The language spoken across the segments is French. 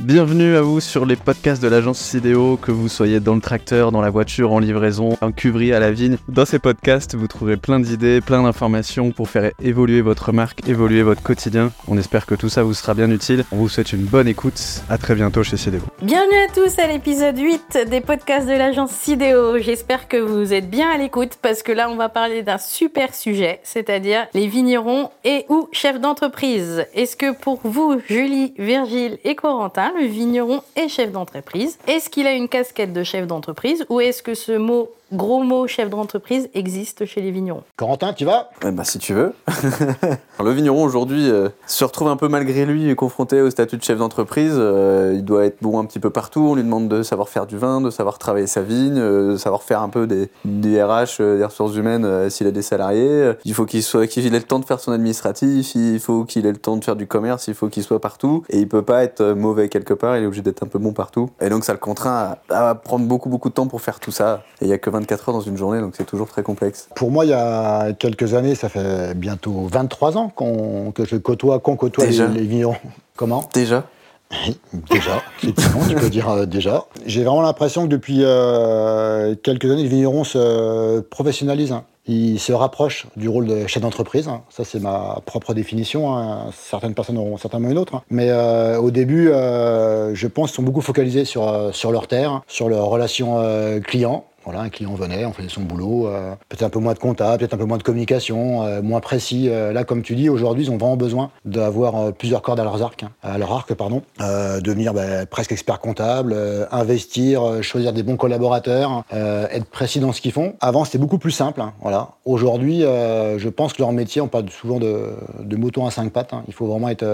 Bienvenue à vous sur les podcasts de l'agence Sidéo, que vous soyez dans le tracteur, dans la voiture, en livraison, en cuverie à la vigne. Dans ces podcasts, vous trouverez plein d'idées, plein d'informations pour faire évoluer votre marque, évoluer votre quotidien. On espère que tout ça vous sera bien utile. On vous souhaite une bonne écoute. À très bientôt chez Sidéo. Bienvenue à tous à l'épisode 8 des podcasts de l'agence Sidéo. J'espère que vous êtes bien à l'écoute parce que là, on va parler d'un super sujet, c'est-à-dire les vignerons et ou chefs d'entreprise. Est-ce que pour vous, Julie, Virgile et Corentin, le vigneron est chef d'entreprise. Est-ce qu'il a une casquette de chef d'entreprise ou est-ce que ce mot gros mot chef d'entreprise existe chez les vignerons. Corentin, tu vas eh ben, Si tu veux. le vigneron aujourd'hui euh, se retrouve un peu malgré lui confronté au statut de chef d'entreprise. Euh, il doit être bon un petit peu partout. On lui demande de savoir faire du vin, de savoir travailler sa vigne, euh, de savoir faire un peu des, des RH, des ressources humaines s'il a des salariés. Il faut qu'il soit, qu'il ait le temps de faire son administratif. Il faut qu'il ait le temps de faire du commerce. Il faut qu'il soit partout. Et il peut pas être mauvais quelque part. Il est obligé d'être un peu bon partout. Et donc ça le contraint à, prendre beaucoup beaucoup de temps pour faire tout ça. Et il y a que 20 24 heures dans une journée, donc c'est toujours très complexe. Pour moi, il y a quelques années, ça fait bientôt 23 ans qu'on, que je côtoie, qu'on côtoie les, les vignerons. Comment? Déjà déjà, effectivement, tu peux dire euh, déjà. J'ai vraiment l'impression que depuis euh, quelques années, les vignerons se professionnalisent. Hein. Ils se rapprochent du rôle de chef d'entreprise. Hein. Ça, c'est ma propre définition. Hein. Certaines personnes auront certainement une autre. Mais euh, au début, je pense qu'ils sont beaucoup focalisés sur, sur leur terre, sur leurs relations clients voilà, un client venait, on faisait son boulot, euh, peut-être un peu moins de compta, peut-être un peu moins de communication, euh, moins précis. Euh, là, comme tu dis, aujourd'hui, ils ont vraiment besoin d'avoir plusieurs cordes à leurs arcs, hein, à leur arc, pardon, devenir bah, presque expert comptable, investir, choisir des bons collaborateurs, être précis dans ce qu'ils font. Avant, c'était beaucoup plus simple. Hein, voilà. Aujourd'hui, je pense que leur métier, on parle souvent de, de mouton à cinq pattes. Hein. Il faut vraiment être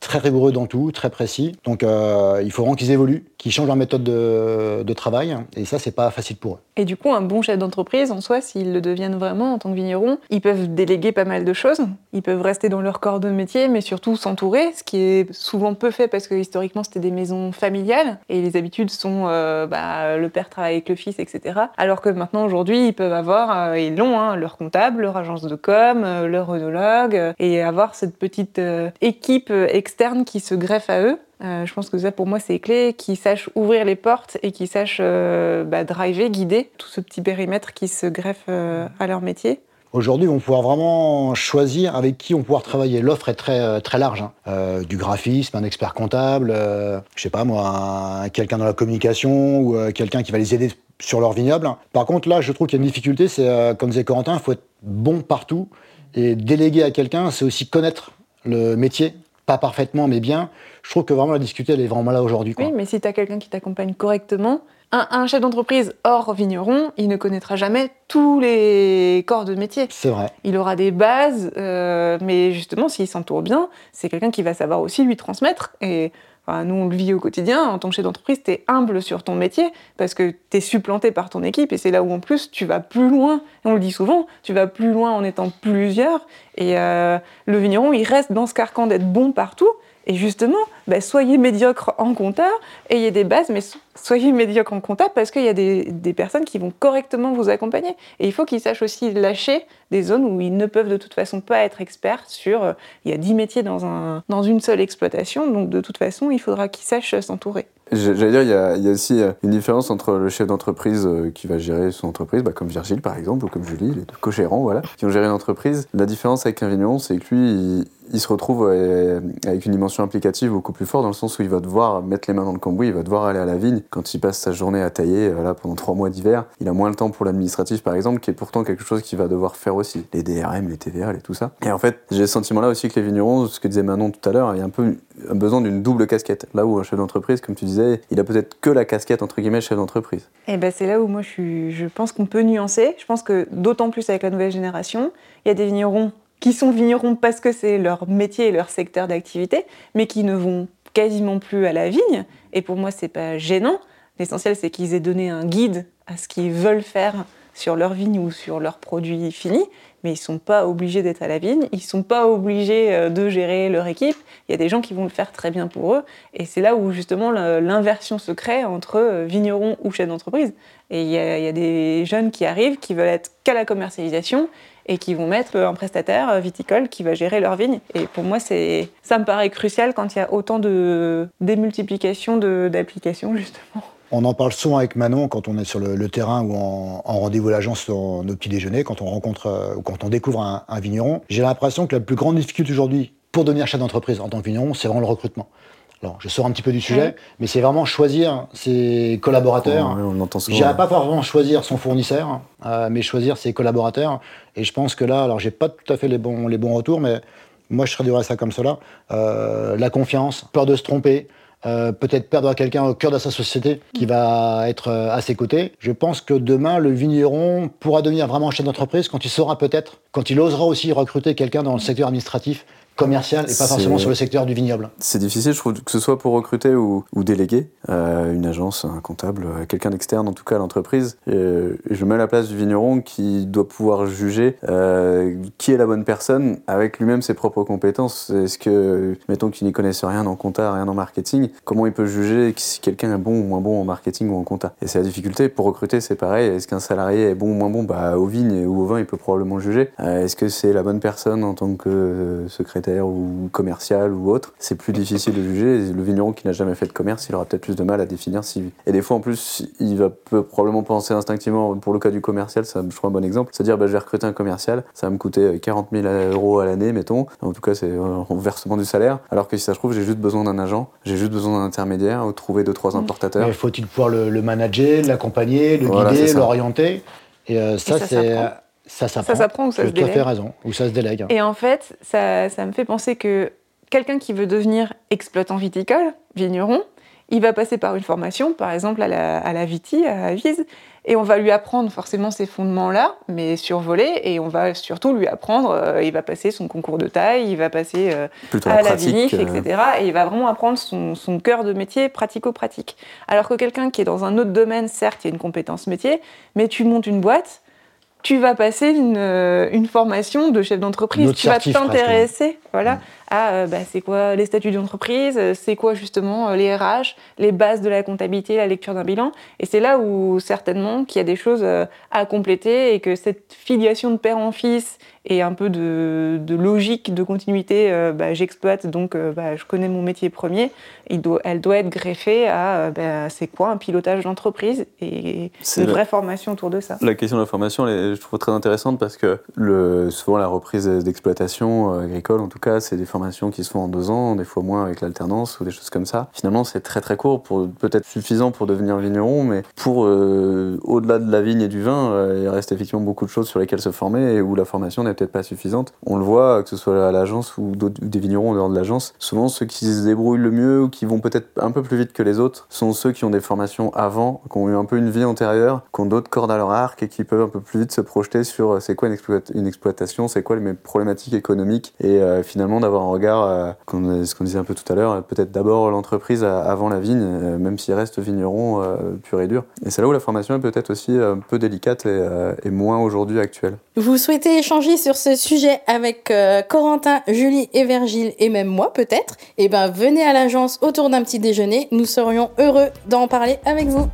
très rigoureux dans tout, très précis. Donc, il faut vraiment qu'ils évoluent, qu'ils changent leur méthode de, de travail. Et ça, c'est pas facile pour eux. Et du coup, un bon chef d'entreprise, en soi, s'ils le deviennent vraiment en tant que vigneron, ils peuvent déléguer pas mal de choses. Ils peuvent rester dans leur corps de métier, mais surtout s'entourer, ce qui est souvent peu fait parce que historiquement, c'était des maisons familiales et les habitudes sont euh, bah, le père travaille avec le fils, etc. Alors que maintenant, aujourd'hui, ils peuvent avoir, euh, ils l'ont, hein, leur comptable, leur agence de com, euh, leur œnologue, et avoir cette petite équipe externe qui se greffe à eux euh, je pense que ça, pour moi, c'est clé, qu'ils sachent ouvrir les portes et qu'ils sachent euh, bah, driver, guider tout ce petit périmètre qui se greffe euh, à leur métier. Aujourd'hui, ils vont pouvoir vraiment choisir avec qui on va pouvoir travailler. L'offre est très, très large. Hein. du graphisme, un expert comptable, je sais pas moi, quelqu'un dans la communication ou quelqu'un qui va les aider sur leur vignoble. Par contre, là, je trouve qu'il y a une difficulté, c'est comme disait Corentin, il faut être bon partout. Et déléguer à quelqu'un, c'est aussi connaître le métier, pas parfaitement, mais bien. Je trouve que vraiment la discuter, elle est vraiment là aujourd'hui. Oui, mais si tu as quelqu'un qui t'accompagne correctement, un, chef d'entreprise hors vigneron, il ne connaîtra jamais tous les corps de métier. C'est vrai. Il aura des bases, euh, mais justement, s'il s'entoure bien, c'est quelqu'un qui va savoir aussi lui transmettre. Et nous, on le vit au quotidien. En tant que chef d'entreprise, tu es humble sur ton métier parce que tu es supplanté par ton équipe et c'est là où, en plus, tu vas plus loin. on le dit souvent, tu vas plus loin en étant plusieurs. Et euh, le vigneron, il reste dans ce carcan d'être bon partout. Et justement, bah, soyez médiocre en compta, ayez des bases, mais soyez médiocre en compta parce qu'il y a des, personnes qui vont correctement vous accompagner. Et il faut qu'ils sachent aussi lâcher des zones où ils ne peuvent de toute façon pas être experts sur... Euh, il y a 10 métiers dans, un, dans une seule exploitation, donc de toute façon, il faudra qu'ils sachent s'entourer. J'allais dire, il y, a, il y, a, aussi euh, une différence entre le chef d'entreprise euh, qui va gérer son entreprise, bah, comme Virgile par exemple, ou comme Julie, les deux co-gérants, voilà, qui ont géré une entreprise. La différence avec un vigneron, c'est que lui, il, il se retrouve avec une dimension implicative beaucoup plus forte, dans le sens où il va devoir mettre les mains dans le cambouis, il va devoir aller à la vigne. Quand il passe sa journée à tailler là, pendant trois mois d'hiver, il a moins le temps pour l'administratif, par exemple, qui est pourtant quelque chose qu'il va devoir faire aussi. Les DRM, les TVA, et tout ça. Et en fait, j'ai ce sentiment-là aussi que les vignerons, ce que disait Manon tout à l'heure, il y a un peu besoin d'une double casquette. Là où un chef d'entreprise, comme tu disais, il a peut-être que la casquette, entre guillemets, chef d'entreprise. Et eh ben c'est là où moi je, je pense qu'on peut nuancer. Je pense que d'autant plus avec la nouvelle génération, il y a des vignerons qui sont vignerons parce que c'est leur métier et leur secteur d'activité, mais qui ne vont quasiment plus à la vigne. Et pour moi, c'est pas gênant. L'essentiel, c'est qu'ils aient donné un guide à ce qu'ils veulent faire sur leur vigne ou sur leurs produits finis, mais ils sont pas obligés d'être à la vigne, ils sont pas obligés euh, de gérer leur équipe. Il y a des gens qui vont le faire très bien pour eux, et c'est là où justement l'inversion se crée entre euh, vignerons ou chefs d'entreprise. Et il y, il y, a des jeunes qui arrivent qui veulent être qu'à la commercialisation et qui vont mettre un prestataire viticole qui va gérer leur vigne. Et pour moi, c'est ça me paraît crucial quand il y a autant de démultiplication d'applications justement. On en parle souvent avec Manon quand on est sur le, terrain ou en, rendez-vous à l'agence sur nos petits déjeuners, quand on rencontre euh, ou quand on découvre un, vigneron. J'ai l'impression que la plus grande difficulté aujourd'hui pour devenir chef d'entreprise en tant que vigneron, c'est vraiment le recrutement. Alors, je sors un petit peu du sujet, mais c'est vraiment choisir ses collaborateurs. on entend Je dirais pas vraiment choisir son fournisseur, euh, mais choisir ses collaborateurs. Et je pense que là, alors j'ai pas tout à fait les bons, les bons retours, mais moi je traduirais ça comme cela. Euh, la confiance, peur de se tromper, euh, peut-être perdre quelqu'un au cœur de sa société qui va être euh, à ses côtés. Je pense que demain, le vigneron pourra devenir vraiment chef d'entreprise quand il saura peut-être, quand il osera aussi recruter quelqu'un dans le secteur administratif commercial et pas forcément sur le secteur du vignoble. C'est difficile, je trouve, que ce soit pour recruter ou, ou déléguer euh, une agence, un comptable, euh, quelqu'un d'externe en tout cas à l'entreprise. Euh, je mets à la place du vigneron qui doit pouvoir juger euh, qui est la bonne personne avec lui-même ses propres compétences. Est-ce que, mettons qu'il n'y connaisse rien en compta, rien en marketing, comment il peut juger si quelqu'un est bon ou moins bon en marketing ou en compta? Et c'est la difficulté. Pour recruter, c'est pareil. Est-ce qu'un salarié est bon ou moins bon? Bah, Au vigne ou au vin, il peut probablement juger. Est-ce que c'est la bonne personne en tant que secrétaire ou commercial ou autre, c'est plus difficile de juger. Le vigneron qui n'a jamais fait de commerce, il aura peut-être plus de mal à définir si. Et des fois, en plus, il va peut probablement penser instinctivement, pour le cas du commercial, ça, je crois un bon exemple, c'est-à-dire bah, je vais recruter un commercial, ça va me coûter 40 000 euros à l'année, mettons. En tout cas, c'est en versement du salaire. Alors que si ça se trouve, j'ai juste besoin d'un agent, j'ai juste besoin d'un intermédiaire ou trouver deux trois mmh. importateurs. faut-il pouvoir le, manager, l'accompagner, le guider, l'orienter? Et euh, ça, c'est ça s'apprend. ou ça se délègue. Tu as fait raison, ou ça se délègue. Et en fait, ça, ça me fait penser que quelqu'un qui veut devenir exploitant viticole, vigneron, il va passer par une formation, par exemple à la, à la Viti, à Avise, et on va lui apprendre forcément ces fondements-là, mais survolés, et on va surtout lui apprendre, euh, il va passer son concours de taille, il va passer euh, à la vinif, euh. etc. Et il va vraiment apprendre son, son cœur de métier pratico-pratique. Alors que quelqu'un qui est dans un autre domaine, certes, il y a une compétence métier, mais tu montes une boîte, tu vas passer une, euh, une formation de chef d'entreprise, tu vas t'intéresser voilà, mm. à euh, bah, c'est quoi les statuts d'entreprise, c'est quoi justement euh, les RH, les bases de la comptabilité, la lecture d'un bilan. Et c'est là où certainement qu'il y a des choses à compléter et que cette filiation de père en fils et un peu de, logique, de continuité, euh, bah, j'exploite, donc euh, bah, je connais mon métier premier, il doit, elle doit être greffée à euh, bah, c'est quoi un pilotage d'entreprise et une vraie formation autour de ça. La question de la formation, je trouve très intéressante parce que le, souvent la reprise d'exploitation agricole, en tout cas, c'est des formations qui se font en deux ans, des fois moins avec l'alternance ou des choses comme ça. Finalement, c'est très très court, pour peut-être suffisant pour devenir vigneron, mais pour au-delà de la vigne et du vin, il reste effectivement beaucoup de choses sur lesquelles se former et où la formation n'est peut-être pas suffisante. On le voit, que ce soit à l'agence ou, des vignerons en dehors de l'agence, souvent ceux qui se débrouillent le mieux ou qui vont peut-être un peu plus vite que les autres sont ceux qui ont des formations avant, qui ont eu un peu une vie antérieure, qui ont d'autres cordes à leur arc et qui peuvent un peu plus vite se projeter sur euh, c'est quoi une, exploitation, c'est quoi les problématiques économiques et euh, finalement d'avoir un regard, euh, ce qu'on disait un peu tout à l'heure, peut-être d'abord l'entreprise avant la vigne, même s'il reste vigneron pur et dur. Et c'est là où la formation est peut-être aussi un peu délicate et, moins aujourd'hui actuelle. Vous souhaitez échanger sur ce sujet avec euh, Corentin, Julie et Virgile et même moi peut-être, eh ben venez à l'agence autour d'un petit déjeuner, nous serions heureux d'en parler avec vous.